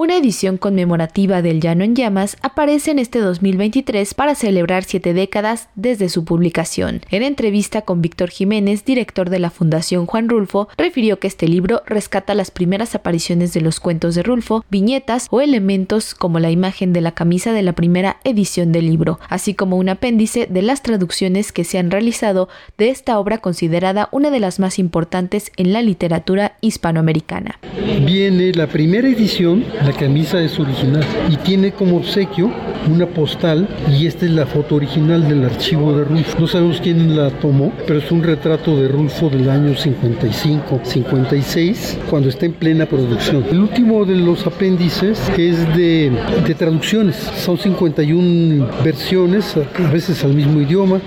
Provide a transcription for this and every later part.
Una edición conmemorativa del Llano en Llamas aparece en este 2023 para celebrar siete décadas desde su publicación. En entrevista con Víctor Jiménez, director de la Fundación Juan Rulfo, refirió que este libro rescata las primeras apariciones de los cuentos de Rulfo, viñetas o elementos como la imagen de la camisa de la primera edición del libro, así como un apéndice de las traducciones que se han realizado de esta obra considerada una de las más importantes en la literatura hispanoamericana. Viene la primera edición la camisa es original y tiene como obsequio una postal y esta es la foto original del archivo de Rulfo. No sabemos quién la tomó, pero es un retrato de Rulfo del año 55, 56, cuando está en plena producción. El último de los apéndices es de, de traducciones. Son 51 versiones, a veces al mismo idioma.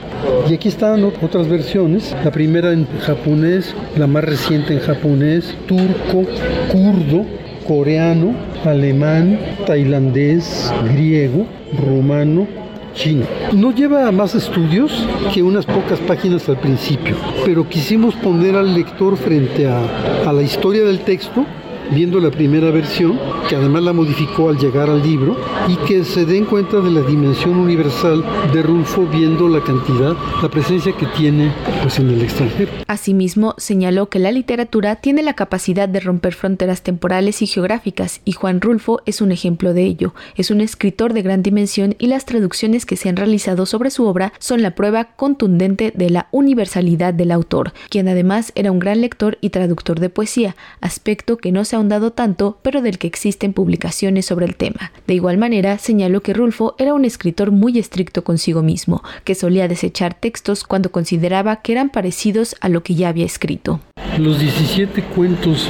Y aquí están otras versiones. La primera en japonés, la más reciente en japonés, turco, kurdo, coreano, alemán, tailandés, griego, rumano, chino. No lleva más estudios que unas pocas páginas al principio, pero quisimos poner al lector frente a, a la historia del texto viendo la primera versión, que además la modificó al llegar al libro, y que se den cuenta de la dimensión universal de Rulfo viendo la cantidad, la presencia que tiene pues, en el extranjero. Asimismo, señaló que la literatura tiene la capacidad de romper fronteras temporales y geográficas, y Juan Rulfo es un ejemplo de ello. Es un escritor de gran dimensión y las traducciones que se han realizado sobre su obra son la prueba contundente de la universalidad del autor, quien además era un gran lector y traductor de poesía, aspecto que no se ha ahondado tanto, pero del que existen publicaciones sobre el tema. De igual manera, señaló que Rulfo era un escritor muy estricto consigo mismo, que solía desechar textos cuando consideraba que eran parecidos a lo que ya había escrito. Los 17 cuentos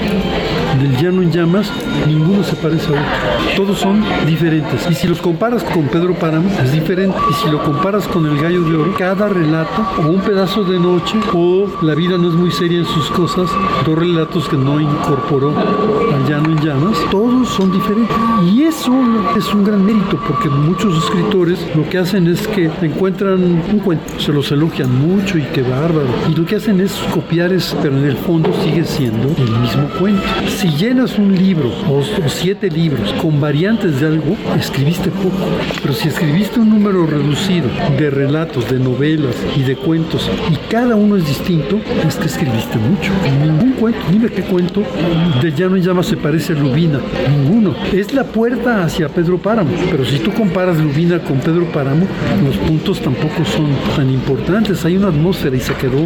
del Llano en Llamas, ninguno se parece a otro. Todos son diferentes. Y si los comparas con Pedro Páramo, es diferente. Y si lo comparas con El Gallo de Oro, cada relato, o un pedazo de noche, o La vida no es muy seria en sus cosas, dos relatos que no incorporó Llano en Llamas, todos son diferentes. Y eso es un gran mérito, porque muchos escritores lo que hacen es que encuentran un cuento, se los elogian mucho y qué bárbaro. Y lo que hacen es copiar, es, pero en el fondo sigue siendo el mismo cuento. Si llenas un libro o, siete libros con variantes de algo, escribiste poco. Pero si escribiste un número reducido de relatos, de novelas y de cuentos y cada uno es distinto, es que escribiste mucho. Ningún cuento, dime qué cuento de Llano y Llama se parece a Lubina. Ninguno. Es la puerta hacia Pedro Páramo. Pero si tú comparas Lubina con Pedro Páramo, los puntos tampoco son tan importantes. Hay una atmósfera y se quedó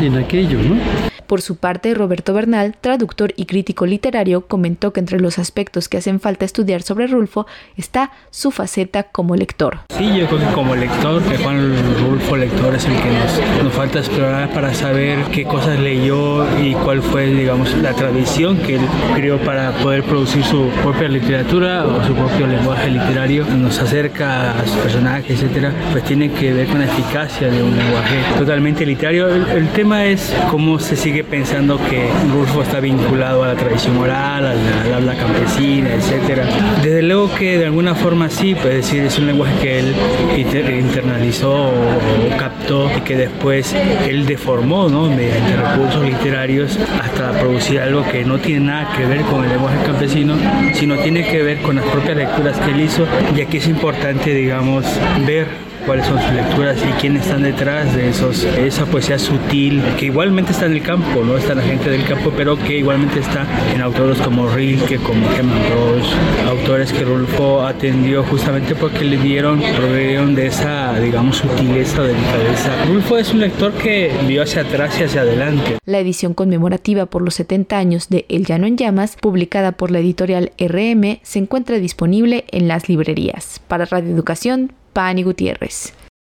en aquello, ¿no? Por su parte, Roberto Bernal, traductor y crítico literario, comentó que entre los aspectos que hacen falta estudiar sobre Rulfo está su faceta como lector. Sí, yo creo que como lector, que Juan Rulfo lector es el que nos, nos falta explorar para saber qué cosas leyó y cuál fue, digamos, la tradición que él creó para poder producir su propia literatura o su propio lenguaje literario. Nos acerca a sus personajes, etcétera, pues tiene que ver con la eficacia de un lenguaje totalmente literario. El, el tema es cómo se sigue pensando que Rulfo está vinculado a la tradición oral, al habla campesina, etc. Desde luego que de alguna forma sí, puede decir, es un lenguaje que él internalizó o, captó y que después él deformó ¿no? mediante recursos literarios hasta producir algo que no tiene nada que ver con el lenguaje campesino, sino tiene que ver con las propias lecturas que él hizo y aquí es importante, digamos, ver cuáles son sus lecturas y quiénes están detrás de esos, esa poesía sutil, que igualmente está en el campo, ¿no? Está la gente del campo, pero que igualmente está en autores como Rilke, como Herman Ross, autores que Rulfo atendió justamente porque le dieron, proveyeron de esa, digamos, sutileza, delicadeza. Rulfo es un lector que vio hacia atrás y hacia adelante. La edición conmemorativa por los 70 años de El Llano en Llamas, publicada por la editorial RM, se encuentra disponible en las librerías. Para Radio Educación, Pani Gutiérrez.